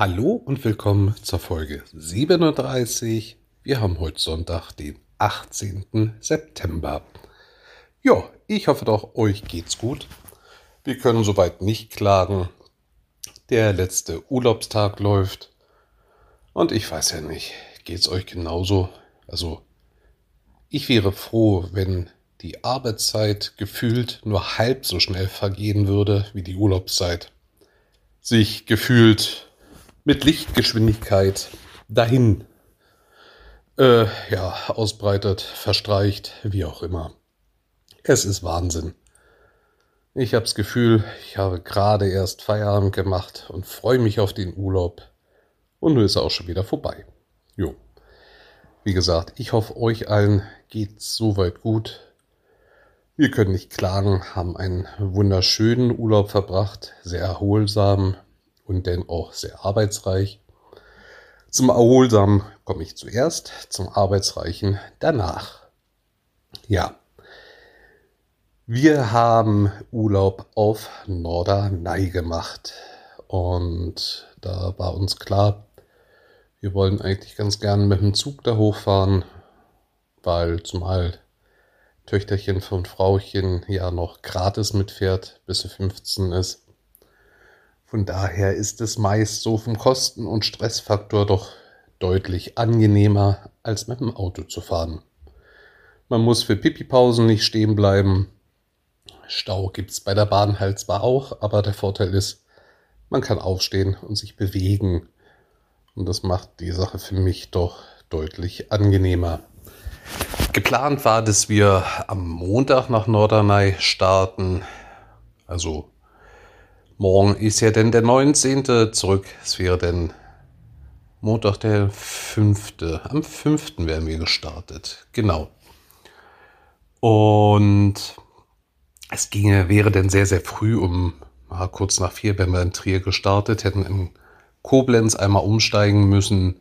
Hallo und willkommen zur Folge 37. Wir haben heute Sonntag, den 18. September. Ja, ich hoffe doch, euch geht's gut. Wir können soweit nicht klagen. Der letzte Urlaubstag läuft. Und ich weiß ja nicht, geht's euch genauso? Also, ich wäre froh, wenn die Arbeitszeit gefühlt nur halb so schnell vergehen würde wie die Urlaubszeit. Sich gefühlt mit Lichtgeschwindigkeit dahin äh, ja, ausbreitet, verstreicht, wie auch immer. Es ist Wahnsinn. Ich habe das Gefühl, ich habe gerade erst Feierabend gemacht und freue mich auf den Urlaub. Und nun ist er auch schon wieder vorbei. Jo. Wie gesagt, ich hoffe, euch allen geht's soweit gut. Wir können nicht klagen, haben einen wunderschönen Urlaub verbracht, sehr erholsam, und dann auch sehr arbeitsreich. Zum Erholsamen komme ich zuerst, zum Arbeitsreichen danach. Ja, wir haben Urlaub auf Norderney gemacht und da war uns klar, wir wollen eigentlich ganz gern mit dem Zug da hochfahren, weil zumal Töchterchen von Frauchen ja noch gratis mitfährt, bis sie 15 ist. Von daher ist es meist so vom Kosten- und Stressfaktor doch deutlich angenehmer, als mit dem Auto zu fahren. Man muss für Pipi-Pausen nicht stehen bleiben. Stau gibt es bei der Bahn halt zwar auch, aber der Vorteil ist, man kann aufstehen und sich bewegen. Und das macht die Sache für mich doch deutlich angenehmer. Geplant war, dass wir am Montag nach Norderney starten, also Morgen ist ja denn der 19. zurück. Es wäre dann Montag der 5. Am 5. werden wir gestartet. Genau. Und es ginge, wäre dann sehr, sehr früh um mal kurz nach vier, wenn wir in Trier gestartet hätten, in Koblenz einmal umsteigen müssen,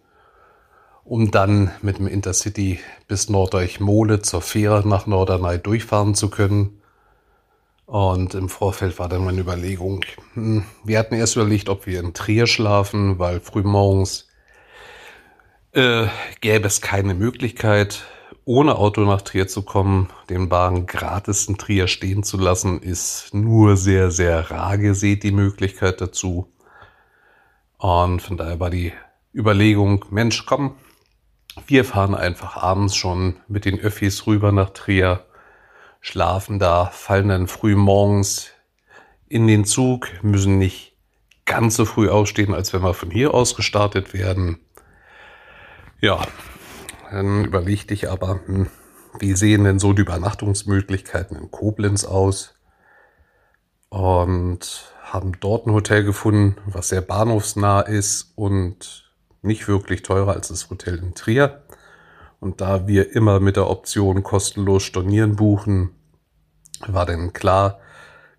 um dann mit dem Intercity bis Norddeich-Mole zur Fähre nach Norderney durchfahren zu können. Und im Vorfeld war dann meine Überlegung, hm, wir hatten erst überlegt, ob wir in Trier schlafen, weil frühmorgens äh, gäbe es keine Möglichkeit, ohne Auto nach Trier zu kommen. Den Wagen gratis in Trier stehen zu lassen, ist nur sehr, sehr rar gesät die Möglichkeit dazu. Und von daher war die Überlegung, Mensch, komm, wir fahren einfach abends schon mit den Öffis rüber nach Trier schlafen da, fallen dann früh morgens in den Zug, müssen nicht ganz so früh aufstehen, als wenn wir von hier aus gestartet werden. Ja, dann überlegte ich aber, hm, wie sehen denn so die Übernachtungsmöglichkeiten in Koblenz aus? Und haben dort ein Hotel gefunden, was sehr bahnhofsnah ist und nicht wirklich teurer als das Hotel in Trier. Und da wir immer mit der Option kostenlos stornieren buchen, war denn klar,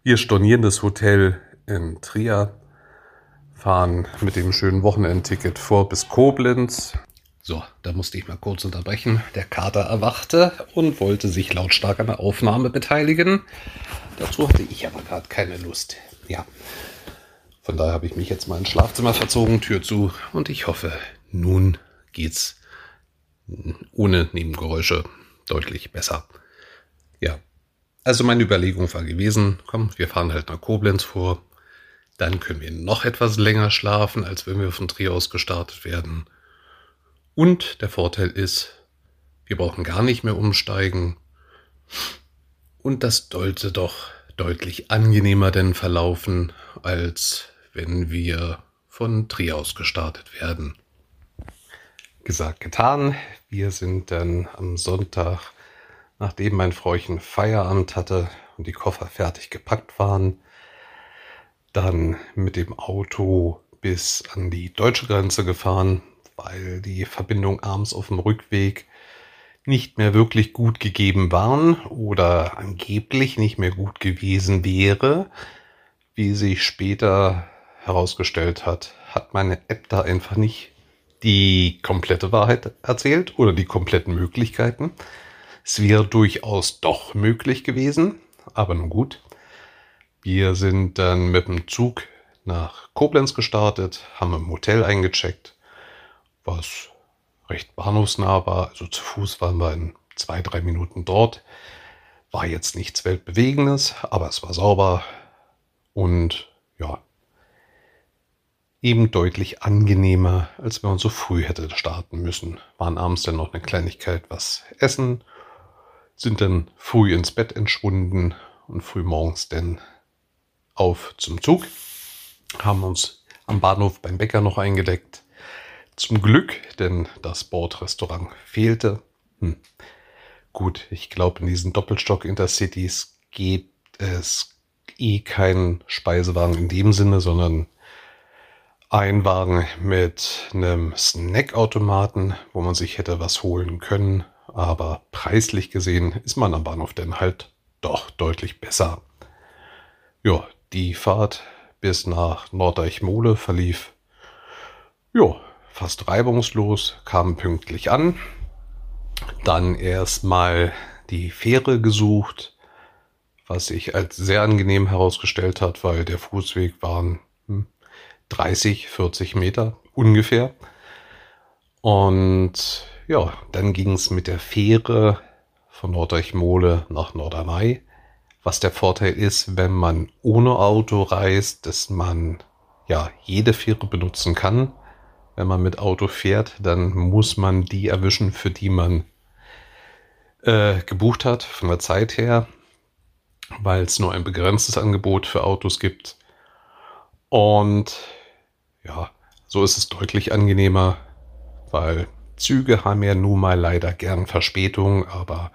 wir stornieren das Hotel in Trier, fahren mit dem schönen Wochenendticket vor bis Koblenz. So, da musste ich mal kurz unterbrechen. Der Kater erwachte und wollte sich lautstark an der Aufnahme beteiligen. Dazu hatte ich aber gerade keine Lust. Ja, von daher habe ich mich jetzt mal ins Schlafzimmer verzogen, Tür zu und ich hoffe, nun geht's ohne Nebengeräusche deutlich besser. Ja, also meine Überlegung war gewesen, komm, wir fahren halt nach Koblenz vor. Dann können wir noch etwas länger schlafen, als wenn wir von Trier aus gestartet werden. Und der Vorteil ist, wir brauchen gar nicht mehr umsteigen. Und das sollte doch deutlich angenehmer denn verlaufen, als wenn wir von Trier aus gestartet werden. Gesagt, getan. Wir sind dann am Sonntag nachdem mein Fräuchen Feierabend hatte und die Koffer fertig gepackt waren, dann mit dem Auto bis an die deutsche Grenze gefahren, weil die Verbindung abends auf dem Rückweg nicht mehr wirklich gut gegeben waren oder angeblich nicht mehr gut gewesen wäre. Wie sich später herausgestellt hat, hat meine App da einfach nicht die komplette Wahrheit erzählt oder die kompletten Möglichkeiten. Es wäre durchaus doch möglich gewesen, aber nun gut. Wir sind dann mit dem Zug nach Koblenz gestartet, haben im Hotel eingecheckt, was recht bahnhofsnah war. Also zu Fuß waren wir in zwei, drei Minuten dort. War jetzt nichts Weltbewegendes, aber es war sauber und ja, eben deutlich angenehmer, als wenn man so früh hätte starten müssen. Waren abends dann noch eine Kleinigkeit was essen, sind dann früh ins Bett entschwunden und früh morgens dann auf zum Zug, haben uns am Bahnhof beim Bäcker noch eingedeckt. Zum Glück, denn das Bordrestaurant fehlte. Hm. Gut, ich glaube, in diesen Doppelstock-Intercities gibt es eh keinen Speisewagen in dem Sinne, sondern ein Wagen mit einem Snackautomaten, wo man sich hätte was holen können. Aber preislich gesehen ist man am Bahnhof denn halt doch deutlich besser. Ja, die Fahrt bis nach Nordeichmole verlief ja, fast reibungslos, kam pünktlich an. Dann erstmal die Fähre gesucht, was sich als sehr angenehm herausgestellt hat, weil der Fußweg waren 30, 40 Meter ungefähr. Und ja, dann ging es mit der Fähre von Nordeichmole nach Norderney. Was der Vorteil ist, wenn man ohne Auto reist, dass man ja jede Fähre benutzen kann. Wenn man mit Auto fährt, dann muss man die erwischen, für die man äh, gebucht hat, von der Zeit her, weil es nur ein begrenztes Angebot für Autos gibt. Und ja, so ist es deutlich angenehmer, weil Züge haben ja nun mal leider gern Verspätung, aber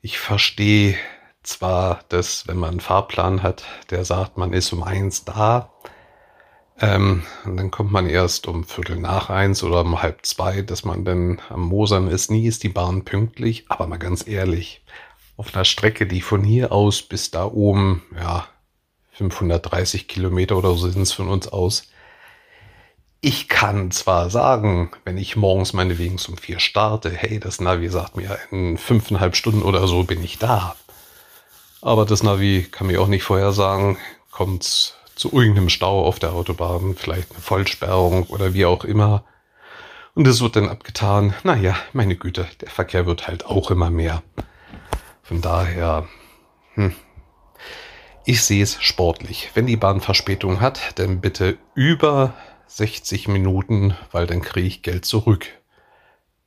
ich verstehe zwar, dass wenn man einen Fahrplan hat, der sagt, man ist um eins da, ähm, und dann kommt man erst um Viertel nach eins oder um halb zwei, dass man dann am Mosern ist. Nie ist die Bahn pünktlich, aber mal ganz ehrlich, auf einer Strecke, die von hier aus bis da oben, ja, 530 Kilometer oder so sind es von uns aus. Ich kann zwar sagen, wenn ich morgens meinetwegen um vier starte, hey, das Navi sagt mir, in fünfeinhalb Stunden oder so bin ich da. Aber das Navi kann mir auch nicht vorher sagen, kommt zu irgendeinem Stau auf der Autobahn, vielleicht eine Vollsperrung oder wie auch immer. Und es wird dann abgetan. Naja, meine Güte, der Verkehr wird halt auch immer mehr. Von daher, hm, ich sehe es sportlich. Wenn die Bahn Verspätung hat, dann bitte über 60 Minuten, weil dann kriege ich Geld zurück.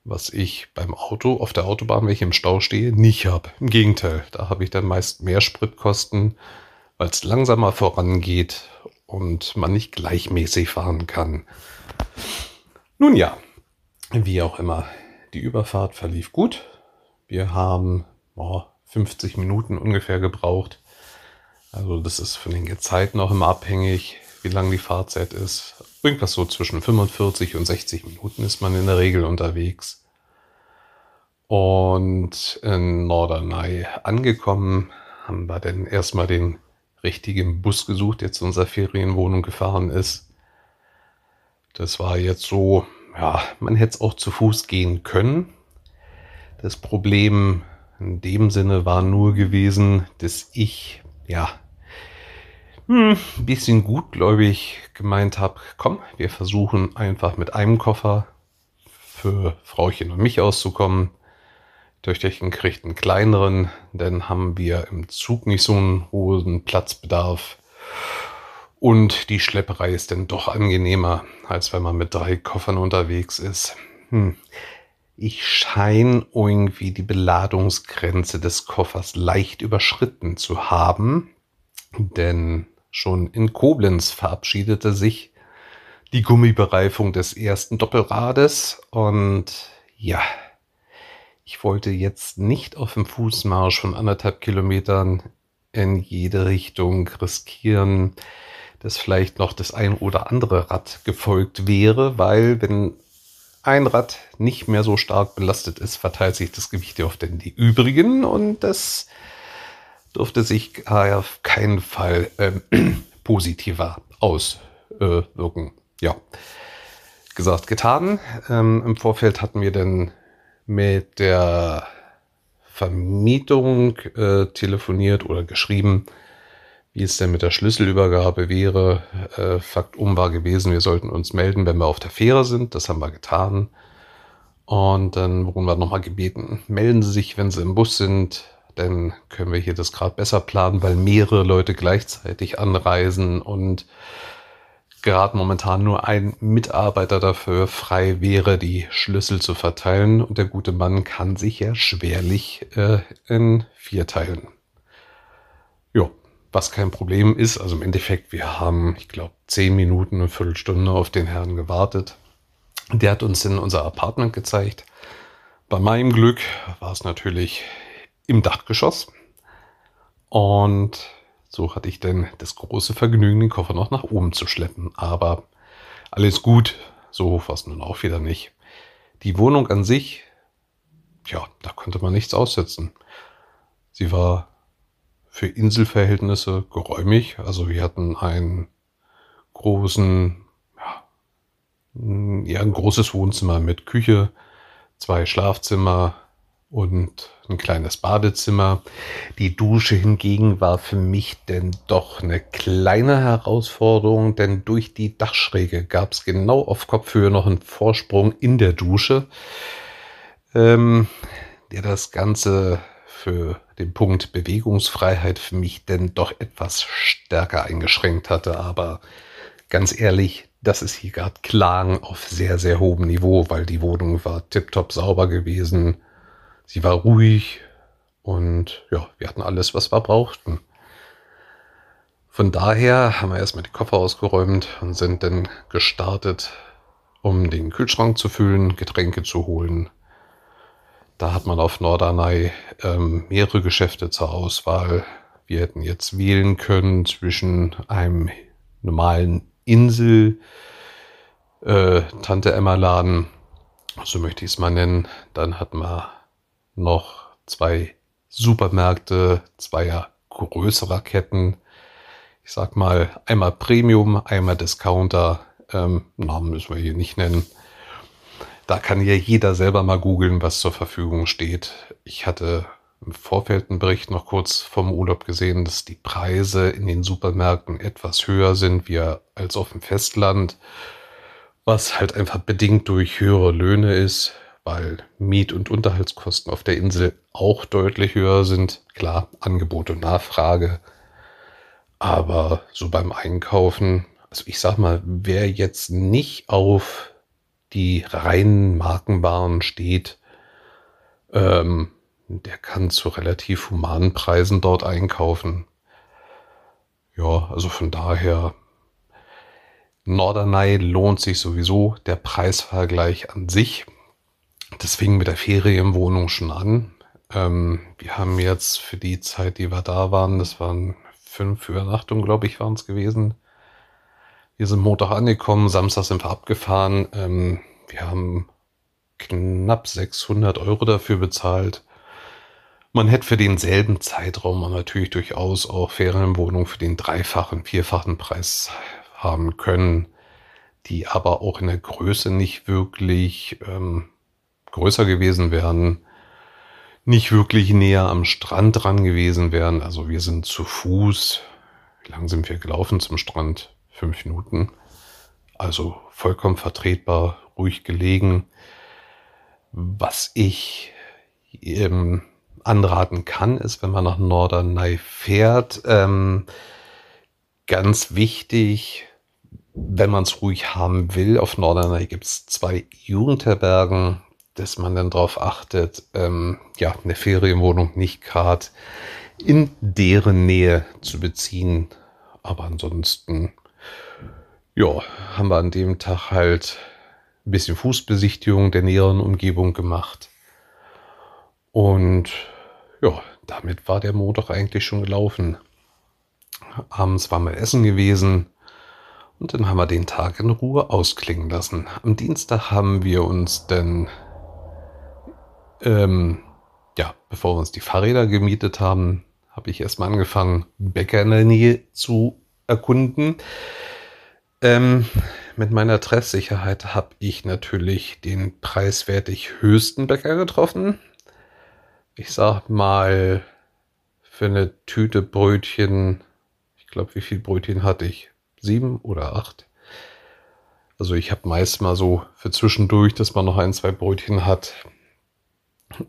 Was ich beim Auto auf der Autobahn, wenn ich im Stau stehe, nicht habe. Im Gegenteil, da habe ich dann meist mehr Spritkosten, weil es langsamer vorangeht und man nicht gleichmäßig fahren kann. Nun ja, wie auch immer, die Überfahrt verlief gut. Wir haben oh, 50 Minuten ungefähr gebraucht also das ist von den Gezeiten auch immer abhängig, wie lang die Fahrzeit ist. Irgendwas so zwischen 45 und 60 Minuten ist man in der Regel unterwegs. Und in Norderney angekommen, haben wir dann erstmal den richtigen Bus gesucht, der zu unserer Ferienwohnung gefahren ist. Das war jetzt so, ja, man hätte es auch zu Fuß gehen können. Das Problem in dem Sinne war nur gewesen, dass ich, ja, hm, ein bisschen gutgläubig gemeint habe, komm, wir versuchen einfach mit einem Koffer für Frauchen und mich auszukommen. Töchterchen kriegt einen kleineren, dann haben wir im Zug nicht so einen hohen Platzbedarf. Und die Schlepperei ist dann doch angenehmer, als wenn man mit drei Koffern unterwegs ist. Hm. Ich scheine irgendwie die Beladungsgrenze des Koffers leicht überschritten zu haben, denn Schon in Koblenz verabschiedete sich die Gummibereifung des ersten Doppelrades und ja, ich wollte jetzt nicht auf dem Fußmarsch von anderthalb Kilometern in jede Richtung riskieren, dass vielleicht noch das ein oder andere Rad gefolgt wäre, weil wenn ein Rad nicht mehr so stark belastet ist, verteilt sich das Gewicht auf den die übrigen und das dürfte sich auf keinen Fall ähm, positiver auswirken. ja, gesagt, getan. Ähm, Im Vorfeld hatten wir dann mit der Vermietung äh, telefoniert oder geschrieben. wie es denn mit der Schlüsselübergabe wäre. Äh, Fakt um war gewesen, wir sollten uns melden, wenn wir auf der Fähre sind. Das haben wir getan. Und dann wurden wir nochmal gebeten, melden Sie sich, wenn Sie im Bus sind. Dann können wir hier das gerade besser planen, weil mehrere Leute gleichzeitig anreisen und gerade momentan nur ein Mitarbeiter dafür frei wäre, die Schlüssel zu verteilen. Und der gute Mann kann sich ja schwerlich äh, in vier teilen. Ja, was kein Problem ist. Also im Endeffekt, wir haben, ich glaube, zehn Minuten, eine Viertelstunde auf den Herrn gewartet. Der hat uns in unser Apartment gezeigt. Bei meinem Glück war es natürlich im Dachgeschoss. Und so hatte ich dann das große Vergnügen, den Koffer noch nach oben zu schleppen. Aber alles gut, so hoch war es nun auch wieder nicht. Die Wohnung an sich, ja, da konnte man nichts aussetzen. Sie war für Inselverhältnisse geräumig. Also wir hatten einen großen, ja, ein großes Wohnzimmer mit Küche, zwei Schlafzimmer und ein kleines Badezimmer. Die Dusche hingegen war für mich denn doch eine kleine Herausforderung, denn durch die Dachschräge gab es genau auf Kopfhöhe noch einen Vorsprung in der Dusche, ähm, der das Ganze für den Punkt Bewegungsfreiheit für mich denn doch etwas stärker eingeschränkt hatte. Aber ganz ehrlich, das ist hier gerade Klagen auf sehr, sehr hohem Niveau, weil die Wohnung war tiptop sauber gewesen. Sie war ruhig und ja, wir hatten alles, was wir brauchten. Von daher haben wir erstmal die Koffer ausgeräumt und sind dann gestartet, um den Kühlschrank zu füllen, Getränke zu holen, da hat man auf Norderney ähm, mehrere Geschäfte zur Auswahl. Wir hätten jetzt wählen können zwischen einem normalen Insel äh, Tante Emma Laden, so möchte ich es mal nennen. Dann hatten wir noch zwei Supermärkte, zweier größerer Ketten. Ich sag mal einmal Premium, einmal Discounter. Ähm, Namen müssen wir hier nicht nennen. Da kann ja jeder selber mal googeln, was zur Verfügung steht. Ich hatte im Vorfeld einen Bericht noch kurz vom Urlaub gesehen, dass die Preise in den Supermärkten etwas höher sind wie als auf dem Festland, was halt einfach bedingt durch höhere Löhne ist, weil Miet- und Unterhaltskosten auf der Insel auch deutlich höher sind. Klar, Angebot und Nachfrage. Aber so beim Einkaufen, also ich sag mal, wer jetzt nicht auf die reinen Markenwaren steht, ähm, der kann zu relativ humanen Preisen dort einkaufen. Ja, also von daher, Norderney lohnt sich sowieso der Preisvergleich an sich. Das fing mit der Ferienwohnung schon an. Ähm, wir haben jetzt für die Zeit, die wir da waren, das waren fünf Übernachtungen, glaube ich, waren es gewesen, wir sind Montag angekommen, Samstag sind wir abgefahren. Ähm, wir haben knapp 600 Euro dafür bezahlt. Man hätte für denselben Zeitraum natürlich durchaus auch Ferienwohnungen für den dreifachen, vierfachen Preis haben können, die aber auch in der Größe nicht wirklich ähm, größer gewesen wären, nicht wirklich näher am Strand dran gewesen wären. Also wir sind zu Fuß. Wie lang sind wir gelaufen zum Strand? fünf Minuten. Also vollkommen vertretbar, ruhig gelegen. Was ich ähm, anraten kann, ist, wenn man nach Norderney fährt, ähm, ganz wichtig, wenn man es ruhig haben will, auf Norderney gibt es zwei Jugendherbergen, dass man dann darauf achtet, ähm, ja, eine Ferienwohnung nicht gerade in deren Nähe zu beziehen. Aber ansonsten ja, haben wir an dem Tag halt ein bisschen Fußbesichtigung der näheren Umgebung gemacht. Und ja, damit war der Montag eigentlich schon gelaufen. Abends waren wir essen gewesen und dann haben wir den Tag in Ruhe ausklingen lassen. Am Dienstag haben wir uns dann, ähm, ja, bevor wir uns die Fahrräder gemietet haben, habe ich erstmal angefangen, Bäcker in der Nähe zu erkunden. Ähm, mit meiner Treffsicherheit habe ich natürlich den preiswertig höchsten Bäcker getroffen. Ich sag mal, für eine Tüte Brötchen, ich glaube, wie viel Brötchen hatte ich? Sieben oder acht? Also ich habe meist mal so für zwischendurch, dass man noch ein, zwei Brötchen hat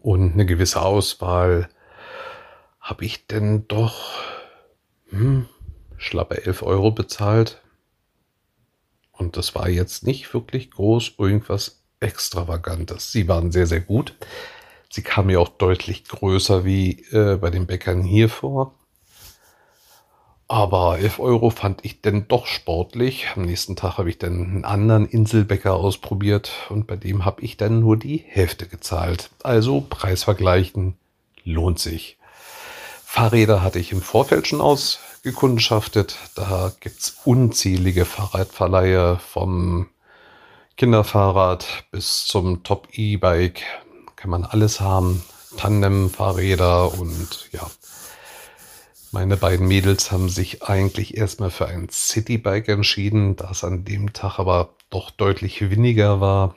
und eine gewisse Auswahl. Habe ich denn doch hm, schlappe 11 Euro bezahlt. Und das war jetzt nicht wirklich groß irgendwas Extravagantes. Sie waren sehr, sehr gut. Sie kamen mir auch deutlich größer wie äh, bei den Bäckern hier vor. Aber 11 Euro fand ich denn doch sportlich. Am nächsten Tag habe ich dann einen anderen Inselbäcker ausprobiert und bei dem habe ich dann nur die Hälfte gezahlt. Also Preisvergleichen lohnt sich. Fahrräder hatte ich im Vorfeld schon ausgekundschaftet. Da gibt's unzählige Fahrradverleihe vom Kinderfahrrad bis zum Top E-Bike. Kann man alles haben. Tandem-Fahrräder und ja, meine beiden Mädels haben sich eigentlich erstmal für ein Citybike entschieden, da es an dem Tag aber doch deutlich weniger war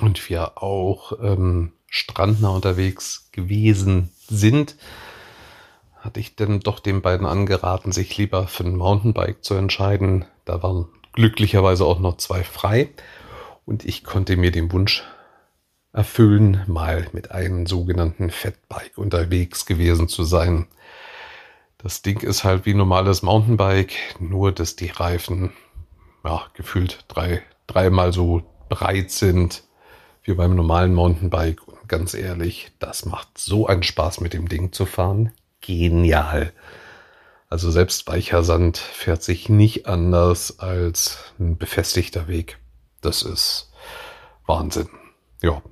und wir auch ähm, strandnah unterwegs gewesen sind, hatte ich dann doch den beiden angeraten, sich lieber für ein Mountainbike zu entscheiden. Da waren glücklicherweise auch noch zwei frei und ich konnte mir den Wunsch erfüllen, mal mit einem sogenannten Fatbike unterwegs gewesen zu sein. Das Ding ist halt wie normales Mountainbike, nur dass die Reifen ja, gefühlt drei, dreimal so breit sind wie beim normalen Mountainbike. Und ganz ehrlich, das macht so einen Spaß mit dem Ding zu fahren. Genial. Also selbst weicher Sand fährt sich nicht anders als ein befestigter Weg. Das ist Wahnsinn. Ja,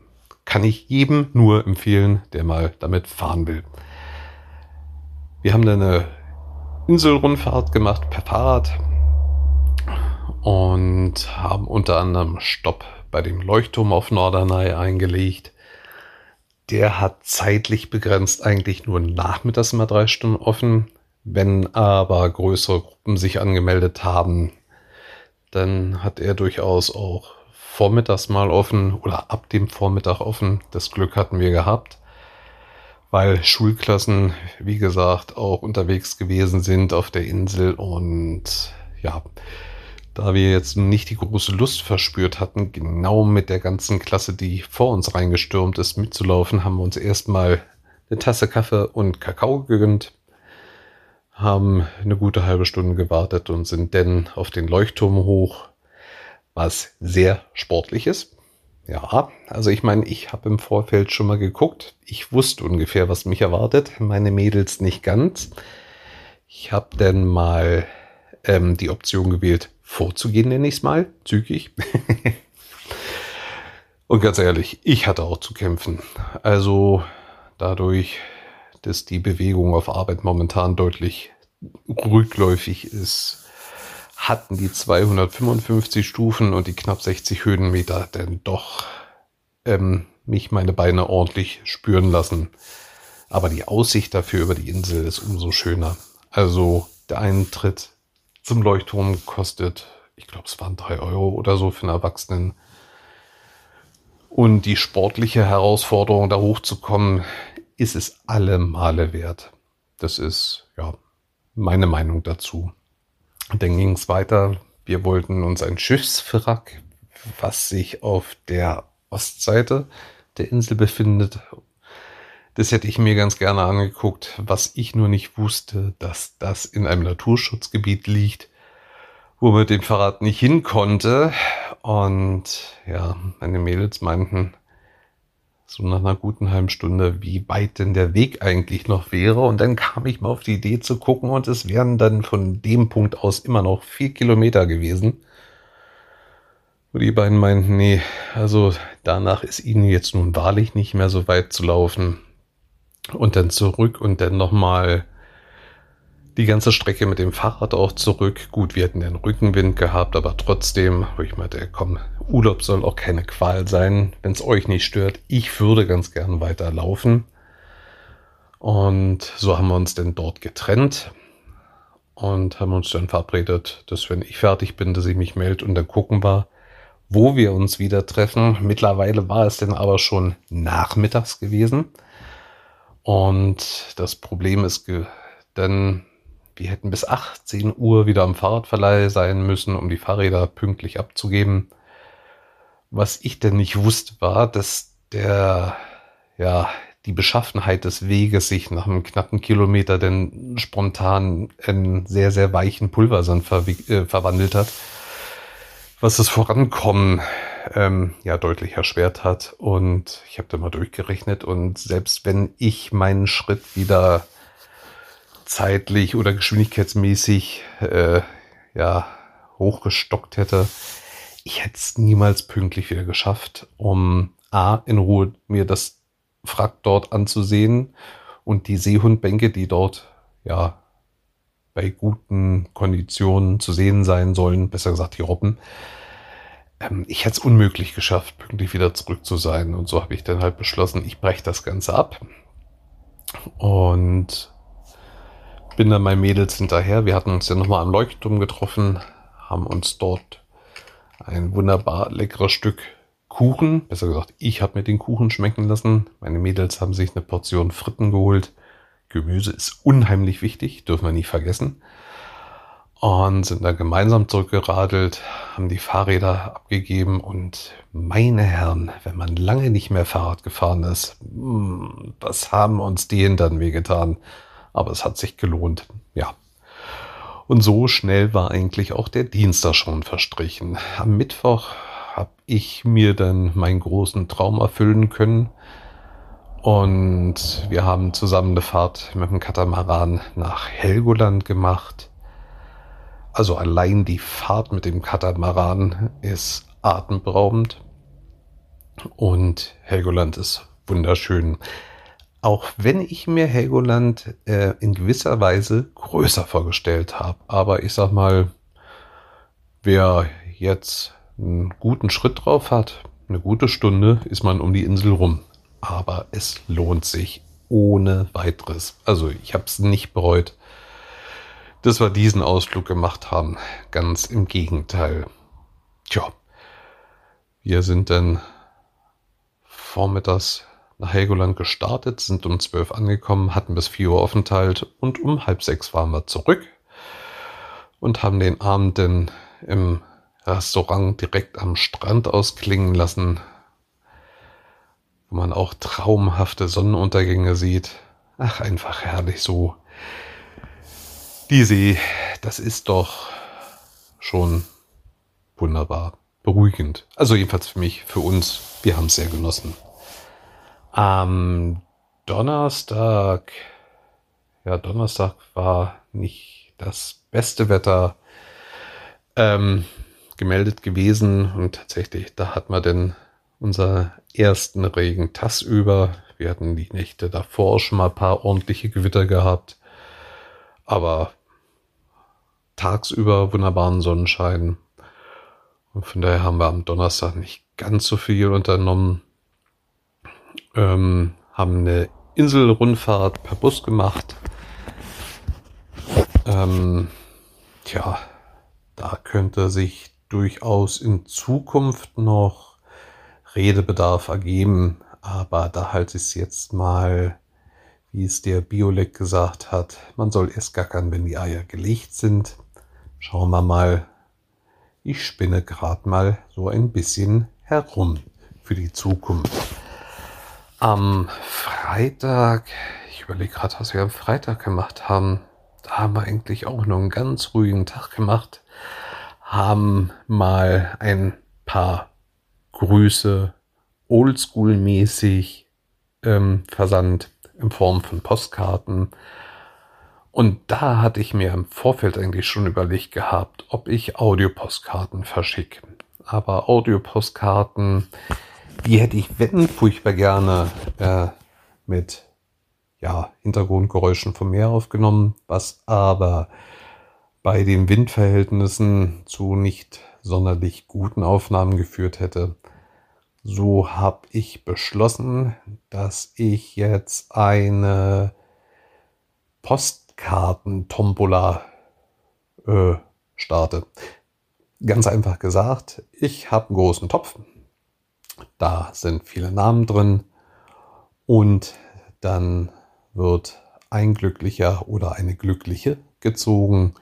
kann ich jedem nur empfehlen, der mal damit fahren will. Wir haben dann eine Inselrundfahrt gemacht per Fahrrad und haben unter anderem Stopp bei dem Leuchtturm auf Norderney eingelegt. Der hat zeitlich begrenzt eigentlich nur nachmittags immer drei Stunden offen. Wenn aber größere Gruppen sich angemeldet haben, dann hat er durchaus auch vormittags mal offen oder ab dem Vormittag offen. Das Glück hatten wir gehabt weil Schulklassen, wie gesagt, auch unterwegs gewesen sind auf der Insel und ja, da wir jetzt nicht die große Lust verspürt hatten, genau mit der ganzen Klasse, die vor uns reingestürmt ist, mitzulaufen, haben wir uns erstmal eine Tasse Kaffee und Kakao gegönnt, haben eine gute halbe Stunde gewartet und sind dann auf den Leuchtturm hoch, was sehr sportlich ist. Ja, also ich meine, ich habe im Vorfeld schon mal geguckt. Ich wusste ungefähr, was mich erwartet. Meine Mädels nicht ganz. Ich habe dann mal ähm, die Option gewählt, vorzugehen, nenne ich es mal, zügig. Und ganz ehrlich, ich hatte auch zu kämpfen. Also dadurch, dass die Bewegung auf Arbeit momentan deutlich rückläufig ist, hatten die 255 Stufen und die knapp 60 Höhenmeter denn doch ähm, mich meine Beine ordentlich spüren lassen. Aber die Aussicht dafür über die Insel ist umso schöner. Also der Eintritt zum Leuchtturm kostet, ich glaube, es waren drei Euro oder so für einen Erwachsenen. Und die sportliche Herausforderung, da hochzukommen, ist es alle Male wert. Das ist ja meine Meinung dazu. Und dann ging es weiter. Wir wollten uns ein Schiffswrack, was sich auf der Ostseite der Insel befindet. Das hätte ich mir ganz gerne angeguckt, was ich nur nicht wusste, dass das in einem Naturschutzgebiet liegt, wo man mit dem Fahrrad nicht hin konnte. Und ja, meine Mädels meinten, so nach einer guten halben Stunde, wie weit denn der Weg eigentlich noch wäre. Und dann kam ich mal auf die Idee zu gucken und es wären dann von dem Punkt aus immer noch vier Kilometer gewesen. Und die beiden meinten, nee, also danach ist ihnen jetzt nun wahrlich nicht mehr so weit zu laufen. Und dann zurück und dann nochmal die ganze Strecke mit dem Fahrrad auch zurück. Gut, wir hatten den Rückenwind gehabt, aber trotzdem, wo ich meinte, komm, Urlaub soll auch keine Qual sein, wenn es euch nicht stört. Ich würde ganz gern weiter laufen. Und so haben wir uns denn dort getrennt und haben uns dann verabredet, dass wenn ich fertig bin, dass ich mich melde und dann gucken wir, wo wir uns wieder treffen. Mittlerweile war es dann aber schon nachmittags gewesen. Und das Problem ist dann, wir hätten bis 18 Uhr wieder am Fahrradverleih sein müssen, um die Fahrräder pünktlich abzugeben. Was ich denn nicht wusste, war, dass der, ja, die Beschaffenheit des Weges sich nach einem knappen Kilometer denn spontan in sehr, sehr weichen Pulversand ver äh, verwandelt hat, was das Vorankommen ähm, ja deutlich erschwert hat. Und ich habe da mal durchgerechnet und selbst wenn ich meinen Schritt wieder zeitlich oder geschwindigkeitsmäßig äh, ja hochgestockt hätte, ich hätte es niemals pünktlich wieder geschafft, um A, in Ruhe mir das Frack dort anzusehen und die Seehundbänke, die dort ja bei guten Konditionen zu sehen sein sollen, besser gesagt die Robben. Ähm, ich hätte es unmöglich geschafft, pünktlich wieder zurück zu sein. Und so habe ich dann halt beschlossen, ich breche das Ganze ab. Und bin dann meinen Mädels hinterher. Wir hatten uns ja nochmal am Leuchtturm getroffen, haben uns dort ein wunderbar leckeres Stück Kuchen, besser gesagt, ich habe mir den Kuchen schmecken lassen. Meine Mädels haben sich eine Portion Fritten geholt. Gemüse ist unheimlich wichtig, dürfen wir nicht vergessen. Und sind dann gemeinsam zurückgeradelt, haben die Fahrräder abgegeben und meine Herren, wenn man lange nicht mehr Fahrrad gefahren ist, hm, was haben uns die Hintern wehgetan. Aber es hat sich gelohnt, ja. Und so schnell war eigentlich auch der Dienstag schon verstrichen. Am Mittwoch habe ich mir dann meinen großen Traum erfüllen können. Und wir haben zusammen eine Fahrt mit dem Katamaran nach Helgoland gemacht. Also allein die Fahrt mit dem Katamaran ist atemberaubend. Und Helgoland ist wunderschön. Auch wenn ich mir Helgoland äh, in gewisser Weise größer vorgestellt habe. Aber ich sag mal, wer jetzt einen guten Schritt drauf hat, eine gute Stunde, ist man um die Insel rum. Aber es lohnt sich ohne weiteres. Also ich habe es nicht bereut, dass wir diesen Ausflug gemacht haben. Ganz im Gegenteil. Tja, wir sind dann vormittags nach Helgoland gestartet, sind um 12 angekommen, hatten bis 4 Uhr Aufenthalt und um halb sechs waren wir zurück und haben den Abend dann im Restaurant direkt am Strand ausklingen lassen, wo man auch traumhafte Sonnenuntergänge sieht. Ach, einfach herrlich so. Die See, das ist doch schon wunderbar, beruhigend. Also jedenfalls für mich, für uns. Wir haben es sehr genossen. Am Donnerstag, ja, Donnerstag war nicht das beste Wetter. Ähm, gemeldet gewesen und tatsächlich, da hat man denn unser ersten Regen tagsüber. Wir hatten die Nächte davor schon mal ein paar ordentliche Gewitter gehabt, aber tagsüber wunderbaren Sonnenschein. Und von daher haben wir am Donnerstag nicht ganz so viel unternommen. Ähm, haben eine Inselrundfahrt per Bus gemacht. Ähm, tja, da könnte sich durchaus in Zukunft noch Redebedarf ergeben, aber da halte ich es jetzt mal, wie es der Biolek gesagt hat, man soll erst gackern, wenn die Eier gelegt sind. Schauen wir mal. Ich spinne gerade mal so ein bisschen herum für die Zukunft. Am Freitag, ich überlege gerade, was wir am Freitag gemacht haben. Da haben wir eigentlich auch noch einen ganz ruhigen Tag gemacht haben mal ein paar Grüße oldschool-mäßig ähm, versandt in Form von Postkarten. Und da hatte ich mir im Vorfeld eigentlich schon überlegt gehabt, ob ich Audiopostkarten verschicke. Aber Audiopostkarten, die hätte ich, wenn, furchtbar gerne äh, mit ja, Hintergrundgeräuschen vom Meer aufgenommen, was aber bei den Windverhältnissen zu nicht sonderlich guten Aufnahmen geführt hätte. So habe ich beschlossen, dass ich jetzt eine Postkarten-Tombola äh, starte. Ganz einfach gesagt, ich habe einen großen Topf. Da sind viele Namen drin und dann wird ein Glücklicher oder eine Glückliche gezogen.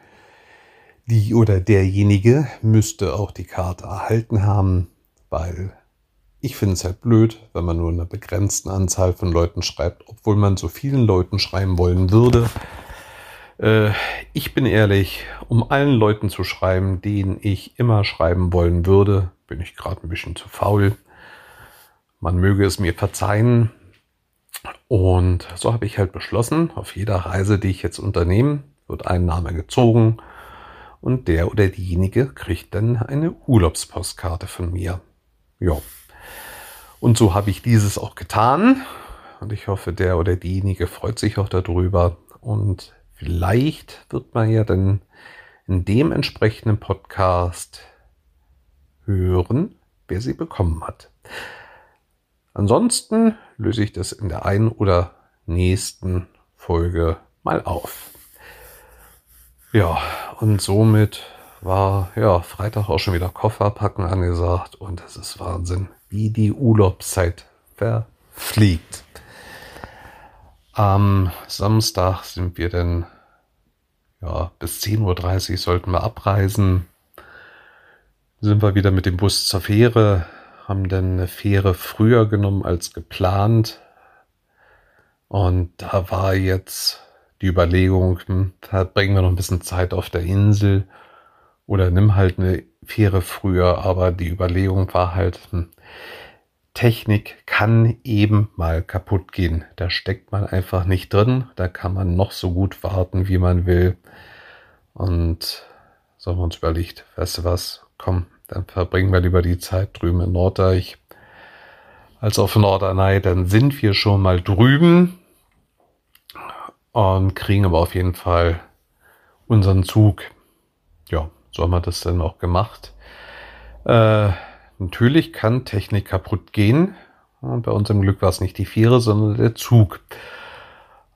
Die oder derjenige müsste auch die Karte erhalten haben, weil ich finde es halt blöd, wenn man nur einer begrenzten Anzahl von Leuten schreibt, obwohl man so vielen Leuten schreiben wollen würde. Äh, ich bin ehrlich, um allen Leuten zu schreiben, denen ich immer schreiben wollen würde, bin ich gerade ein bisschen zu faul. Man möge es mir verzeihen. Und so habe ich halt beschlossen, auf jeder Reise, die ich jetzt unternehme, wird ein Name gezogen und der oder diejenige kriegt dann eine Urlaubspostkarte von mir. Ja. Und so habe ich dieses auch getan. Und ich hoffe, der oder diejenige freut sich auch darüber. Und vielleicht wird man ja dann in dem entsprechenden Podcast hören, wer sie bekommen hat. Ansonsten löse ich das in der einen oder nächsten Folge mal auf. Ja, und somit war ja Freitag auch schon wieder Kofferpacken angesagt und es ist Wahnsinn, wie die Urlaubszeit verfliegt. Am Samstag sind wir dann ja, bis 10.30 Uhr sollten wir abreisen. Sind wir wieder mit dem Bus zur Fähre, haben dann eine Fähre früher genommen als geplant. Und da war jetzt die Überlegung, hm, da bringen wir noch ein bisschen Zeit auf der Insel oder nimm halt eine Fähre früher. Aber die Überlegung war halt, hm, Technik kann eben mal kaputt gehen. Da steckt man einfach nicht drin. Da kann man noch so gut warten, wie man will. Und so haben wir uns überlegt, weißt du was, komm, dann verbringen wir lieber die Zeit drüben in Norddeich als auf Norderney. Dann sind wir schon mal drüben und kriegen aber auf jeden Fall unseren Zug. Ja, so haben wir das dann auch gemacht. Äh, natürlich kann Technik kaputt gehen. Und bei uns im Glück war es nicht die Fähre, sondern der Zug.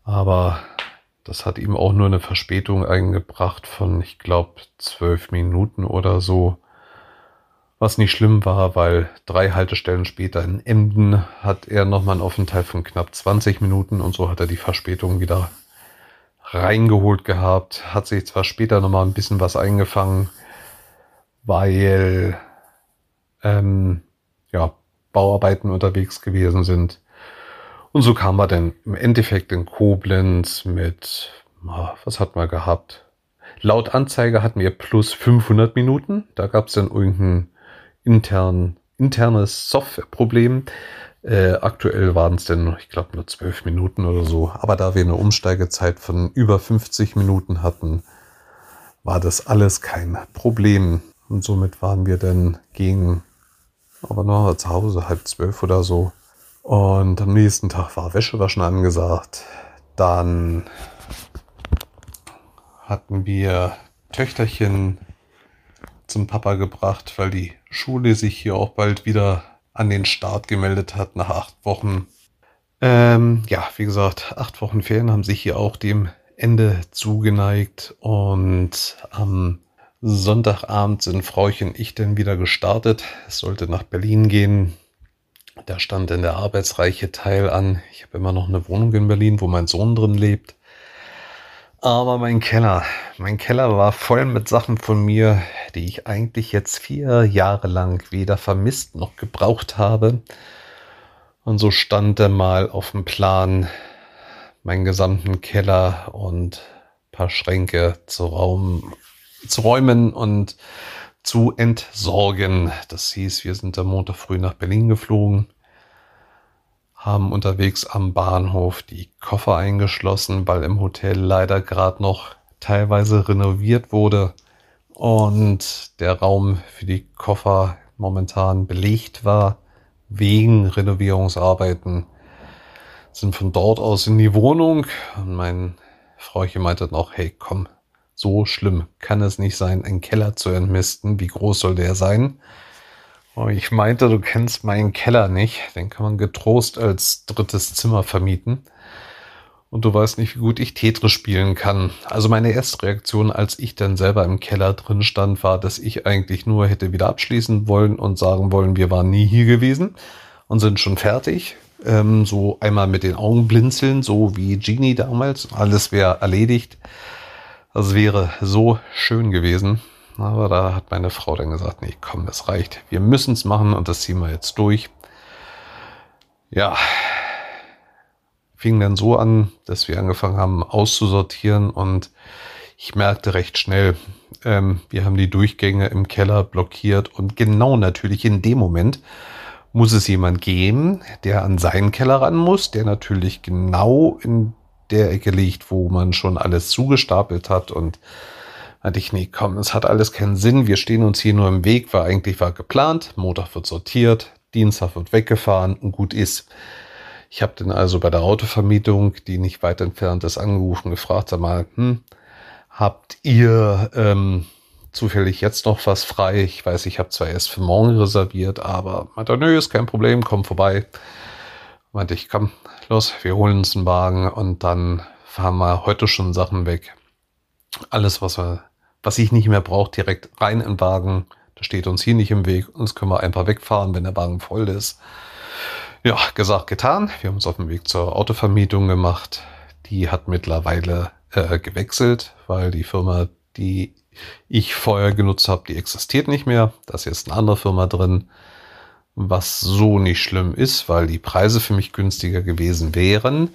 Aber das hat ihm auch nur eine Verspätung eingebracht von, ich glaube, zwölf Minuten oder so. Was nicht schlimm war, weil drei Haltestellen später in Emden hat er nochmal einen Aufenthalt von knapp 20 Minuten und so hat er die Verspätung wieder reingeholt gehabt. Hat sich zwar später nochmal ein bisschen was eingefangen, weil ähm, ja, Bauarbeiten unterwegs gewesen sind. Und so kam er dann im Endeffekt in Koblenz mit, was hat man gehabt? Laut Anzeige hatten wir plus 500 Minuten. Da gab es dann irgendein intern, internes Softwareproblem. Äh, aktuell waren es denn, ich glaube, nur zwölf Minuten oder so. Aber da wir eine Umsteigezeit von über 50 Minuten hatten, war das alles kein Problem. Und somit waren wir dann gegen, aber noch zu Hause, halb zwölf oder so. Und am nächsten Tag war Wäschewaschen angesagt. Dann hatten wir Töchterchen zum Papa gebracht, weil die Schule sich hier auch bald wieder an den Start gemeldet hat nach acht Wochen. Ähm, ja, wie gesagt, acht Wochen Ferien haben sich hier auch dem Ende zugeneigt und am Sonntagabend sind Frauchen ich dann wieder gestartet. Es sollte nach Berlin gehen. Da stand in der arbeitsreiche Teil an. Ich habe immer noch eine Wohnung in Berlin, wo mein Sohn drin lebt. Aber mein Keller, mein Keller war voll mit Sachen von mir, die ich eigentlich jetzt vier Jahre lang weder vermisst noch gebraucht habe. Und so stand er mal auf dem Plan, meinen gesamten Keller und paar Schränke zu, Raum, zu räumen und zu entsorgen. Das hieß, wir sind am Montag früh nach Berlin geflogen haben unterwegs am Bahnhof die Koffer eingeschlossen, weil im Hotel leider gerade noch teilweise renoviert wurde und der Raum für die Koffer momentan belegt war wegen Renovierungsarbeiten. Sind von dort aus in die Wohnung und mein Frauchen meinte noch, hey komm, so schlimm kann es nicht sein, einen Keller zu entmisten. Wie groß soll der sein? Oh, ich meinte, du kennst meinen Keller nicht. Den kann man getrost als drittes Zimmer vermieten. Und du weißt nicht, wie gut ich Tetris spielen kann. Also meine erste Reaktion, als ich dann selber im Keller drin stand, war, dass ich eigentlich nur hätte wieder abschließen wollen und sagen wollen, wir waren nie hier gewesen und sind schon fertig. Ähm, so einmal mit den Augen blinzeln, so wie Genie damals. Alles wäre erledigt. Das wäre so schön gewesen. Aber da hat meine Frau dann gesagt, nee, komm, das reicht. Wir müssen es machen und das ziehen wir jetzt durch. Ja, fing dann so an, dass wir angefangen haben auszusortieren und ich merkte recht schnell, ähm, wir haben die Durchgänge im Keller blockiert und genau natürlich in dem Moment muss es jemand geben, der an seinen Keller ran muss, der natürlich genau in der Ecke liegt, wo man schon alles zugestapelt hat und hatte ich, nee, komm, es hat alles keinen Sinn. Wir stehen uns hier nur im Weg, weil eigentlich war geplant. Montag wird sortiert, Dienstag wird weggefahren und gut ist. Ich habe dann also bei der Autovermietung, die nicht weit entfernt ist, angerufen, gefragt, sag mal, hm, habt ihr ähm, zufällig jetzt noch was frei? Ich weiß, ich habe zwar erst für morgen reserviert, aber meinte, nö, ist kein Problem, komm vorbei. Meinte ich, komm, los, wir holen uns einen Wagen und dann fahren wir heute schon Sachen weg. Alles, was wir was ich nicht mehr brauche, direkt rein in den Wagen. Das steht uns hier nicht im Weg. Uns können wir einfach wegfahren, wenn der Wagen voll ist. Ja, gesagt, getan. Wir haben uns auf den Weg zur Autovermietung gemacht. Die hat mittlerweile äh, gewechselt, weil die Firma, die ich vorher genutzt habe, die existiert nicht mehr. Da ist jetzt eine andere Firma drin, was so nicht schlimm ist, weil die Preise für mich günstiger gewesen wären.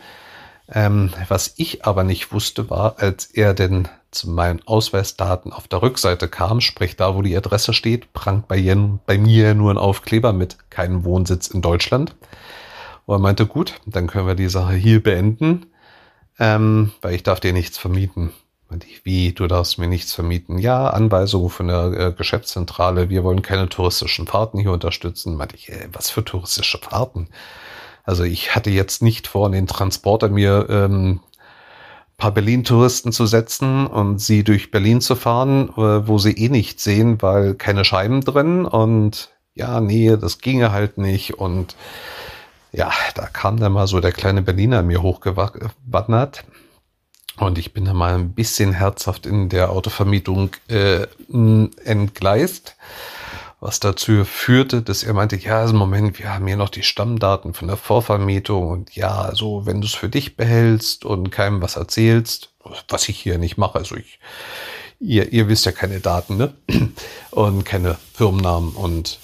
Ähm, was ich aber nicht wusste, war, als er denn zu meinen Ausweisdaten auf der Rückseite kam, sprich da, wo die Adresse steht, prangt bei, Jen, bei mir nur ein Aufkleber mit keinem Wohnsitz in Deutschland. Und er meinte, gut, dann können wir die Sache hier beenden, ähm, weil ich darf dir nichts vermieten. Meinte ich, wie, du darfst mir nichts vermieten? Ja, Anweisung von der äh, Geschäftszentrale, wir wollen keine touristischen Fahrten hier unterstützen. Meinte ich, äh, was für touristische Fahrten? Also ich hatte jetzt nicht vor, den Transporter mir ähm, paar Berlin-Touristen zu setzen und sie durch Berlin zu fahren, äh, wo sie eh nicht sehen, weil keine Scheiben drin und ja, nee, das ginge halt nicht und ja, da kam dann mal so der kleine Berliner mir hochgewandert und ich bin dann mal ein bisschen herzhaft in der Autovermietung äh, entgleist was dazu führte, dass er meinte, ja, also Moment, wir haben hier noch die Stammdaten von der Vorvermietung und ja, also wenn du es für dich behältst und keinem was erzählst, was ich hier nicht mache, also ich, ihr, ihr wisst ja keine Daten, ne? Und keine Firmennamen und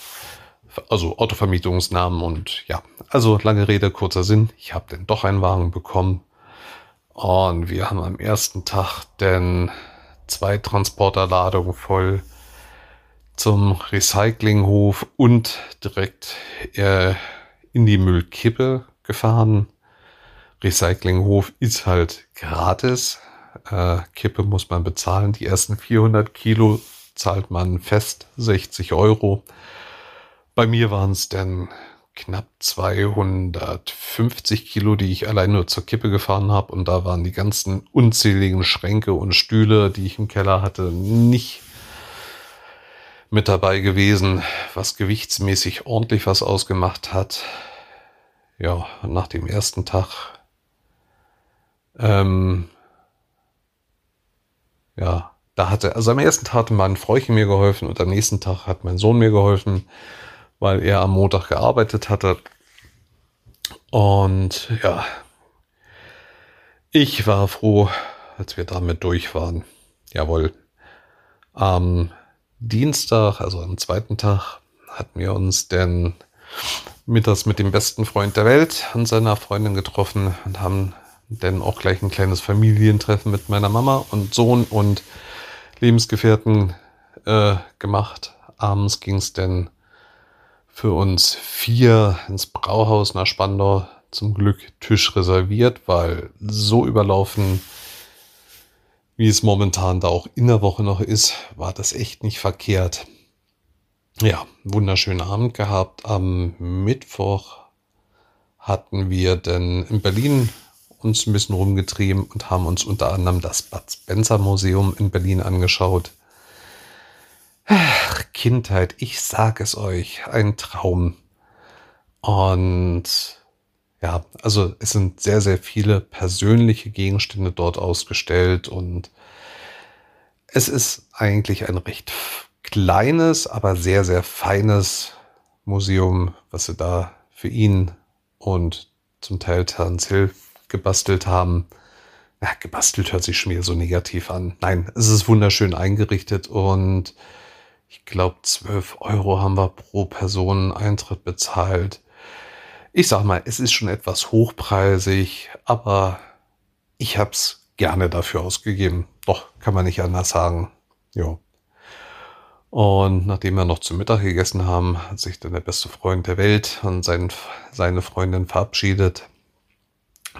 also Autovermietungsnamen und ja, also lange Rede, kurzer Sinn, ich habe dann doch einen Wagen bekommen und wir haben am ersten Tag denn zwei Transporterladungen voll zum Recyclinghof und direkt äh, in die Müllkippe gefahren. Recyclinghof ist halt gratis. Äh, Kippe muss man bezahlen. Die ersten 400 Kilo zahlt man fest 60 Euro. Bei mir waren es dann knapp 250 Kilo, die ich allein nur zur Kippe gefahren habe. Und da waren die ganzen unzähligen Schränke und Stühle, die ich im Keller hatte, nicht mit dabei gewesen, was gewichtsmäßig ordentlich was ausgemacht hat. Ja, nach dem ersten Tag, ähm, ja, da hatte, also am ersten Tag hat mein Fräuchen mir geholfen und am nächsten Tag hat mein Sohn mir geholfen, weil er am Montag gearbeitet hatte. Und ja, ich war froh, als wir damit durch waren. Jawohl. Am Dienstag, also am zweiten Tag, hatten wir uns denn mittags mit dem besten Freund der Welt und seiner Freundin getroffen und haben dann auch gleich ein kleines Familientreffen mit meiner Mama und Sohn und Lebensgefährten äh, gemacht. Abends ging es denn für uns vier ins Brauhaus nach Spandau. Zum Glück Tisch reserviert, weil so überlaufen wie es momentan da auch in der Woche noch ist, war das echt nicht verkehrt. Ja, wunderschönen Abend gehabt. Am Mittwoch hatten wir dann in Berlin uns ein bisschen rumgetrieben und haben uns unter anderem das Bud Spencer Museum in Berlin angeschaut. Ach, Kindheit, ich sag es euch, ein Traum. Und ja, also es sind sehr, sehr viele persönliche Gegenstände dort ausgestellt und es ist eigentlich ein recht kleines, aber sehr, sehr feines Museum, was sie da für ihn und zum Teil Terence gebastelt haben. ja, gebastelt hört sich schon wieder so negativ an. Nein, es ist wunderschön eingerichtet und ich glaube, 12 Euro haben wir pro Person Eintritt bezahlt. Ich sag mal, es ist schon etwas hochpreisig, aber ich hab's gerne dafür ausgegeben. Doch, kann man nicht anders sagen. Jo. Und nachdem wir noch zum Mittag gegessen haben, hat sich dann der beste Freund der Welt und sein, seine Freundin verabschiedet.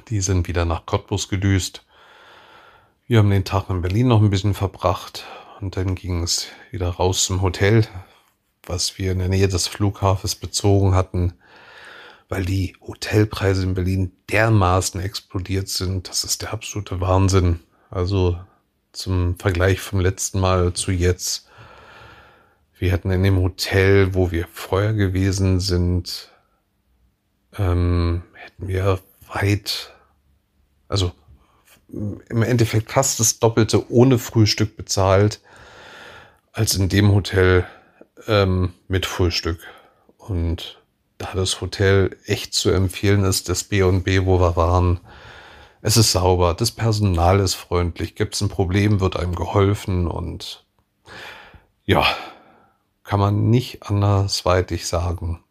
Die sind wieder nach Cottbus gedüst. Wir haben den Tag in Berlin noch ein bisschen verbracht und dann ging es wieder raus zum Hotel, was wir in der Nähe des Flughafens bezogen hatten, weil die Hotelpreise in Berlin dermaßen explodiert sind. Das ist der absolute Wahnsinn. Also zum Vergleich vom letzten Mal zu jetzt. Wir hatten in dem Hotel, wo wir vorher gewesen sind, ähm, hätten wir weit, also im Endeffekt fast das Doppelte ohne Frühstück bezahlt als in dem Hotel ähm, mit Frühstück. Und da das Hotel echt zu empfehlen ist, das B&B, wo wir waren, es ist sauber, das Personal ist freundlich, gibt es ein Problem, wird einem geholfen und ja, kann man nicht andersweitig sagen.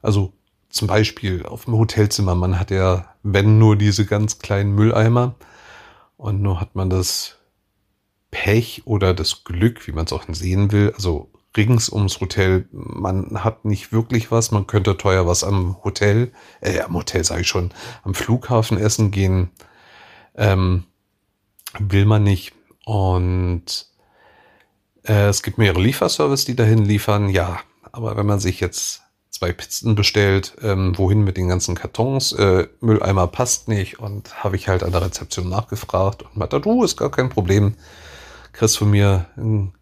Also zum Beispiel auf dem Hotelzimmer, man hat ja, wenn nur diese ganz kleinen Mülleimer und nur hat man das Pech oder das Glück, wie man es auch sehen will, also rings ums Hotel, man hat nicht wirklich was, man könnte teuer was am Hotel, äh, am Hotel sage ich schon, am Flughafen essen gehen, ähm, will man nicht. Und äh, es gibt mehrere Lieferservice, die dahin liefern, ja, aber wenn man sich jetzt zwei Pizzen bestellt, ähm, wohin mit den ganzen Kartons, äh, Mülleimer passt nicht und habe ich halt an der Rezeption nachgefragt und meinte, du, ist gar kein Problem, kriegst von mir ein,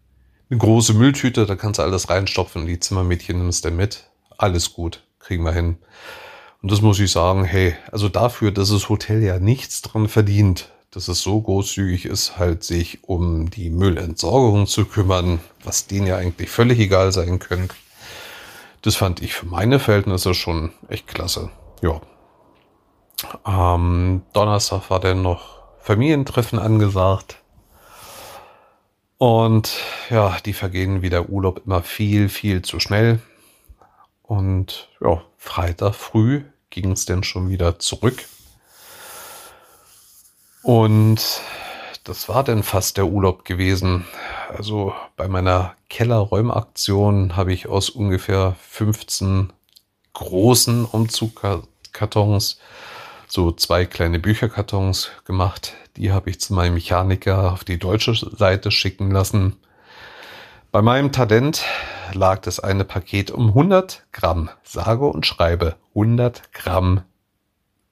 eine große Mülltüte, da kannst du alles reinstopfen, die Zimmermädchen nimmst du mit, alles gut, kriegen wir hin. Und das muss ich sagen, hey, also dafür, dass das Hotel ja nichts dran verdient, dass es so großzügig ist, halt sich um die Müllentsorgung zu kümmern, was denen ja eigentlich völlig egal sein könnte das fand ich für meine Verhältnisse schon echt klasse. Ja. Am Donnerstag war dann noch Familientreffen angesagt. Und ja, die vergehen wie der Urlaub immer viel, viel zu schnell. Und ja, Freitag früh ging es dann schon wieder zurück. Und das war dann fast der Urlaub gewesen. Also bei meiner Kellerräumaktion habe ich aus ungefähr 15 großen Umzugkartons so zwei kleine Bücherkartons gemacht. Die habe ich zu meinem Mechaniker auf die deutsche Seite schicken lassen. Bei meinem Talent lag das eine Paket um 100 Gramm, sage und schreibe 100 Gramm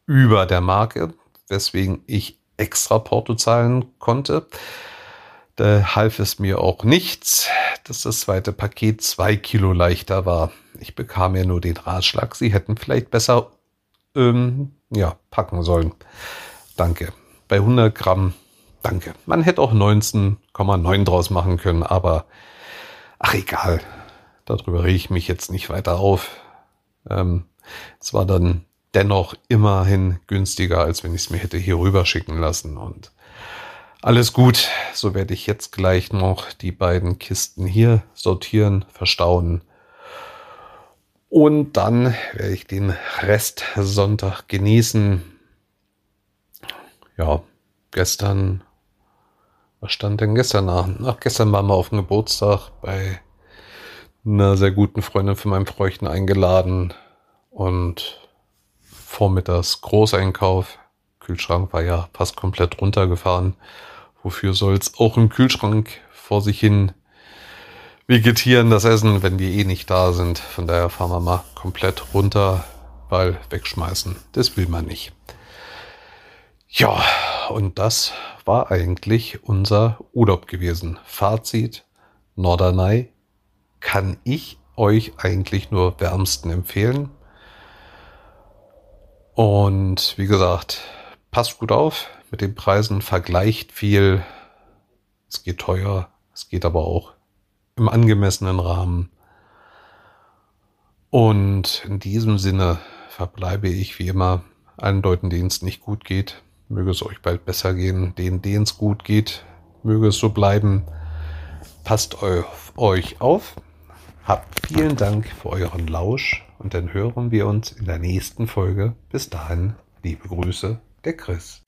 über der Marke, weswegen ich extra Porto zahlen konnte. Da half es mir auch nichts, dass das zweite Paket zwei Kilo leichter war. Ich bekam ja nur den Ratschlag, Sie hätten vielleicht besser ähm, ja, packen sollen. Danke. Bei 100 Gramm, danke. Man hätte auch 19,9 draus machen können, aber ach egal. Darüber rege ich mich jetzt nicht weiter auf. Ähm, es war dann dennoch immerhin günstiger, als wenn ich es mir hätte hier rüber schicken lassen. Und alles gut, so werde ich jetzt gleich noch die beiden Kisten hier sortieren, verstauen. Und dann werde ich den Rest Sonntag genießen. Ja, gestern, was stand denn gestern an? Ach, gestern waren wir auf dem Geburtstag bei einer sehr guten Freundin von meinem Freuchten eingeladen und vormittags Großeinkauf. Kühlschrank war ja fast komplett runtergefahren. Wofür soll es auch im Kühlschrank vor sich hin vegetieren, das Essen, wenn wir eh nicht da sind. Von daher fahren wir mal komplett runter, weil wegschmeißen, das will man nicht. Ja, und das war eigentlich unser Urlaub gewesen. Fazit, Norderney kann ich euch eigentlich nur wärmsten empfehlen. Und wie gesagt, passt gut auf mit den Preisen, vergleicht viel. Es geht teuer, es geht aber auch im angemessenen Rahmen. Und in diesem Sinne verbleibe ich wie immer allen Leuten, denen es nicht gut geht, möge es euch bald besser gehen. Denen, denen es gut geht, möge es so bleiben. Passt auf euch auf. Habt vielen Dank für euren Lausch und dann hören wir uns in der nächsten Folge. Bis dahin, liebe Grüße, der Chris.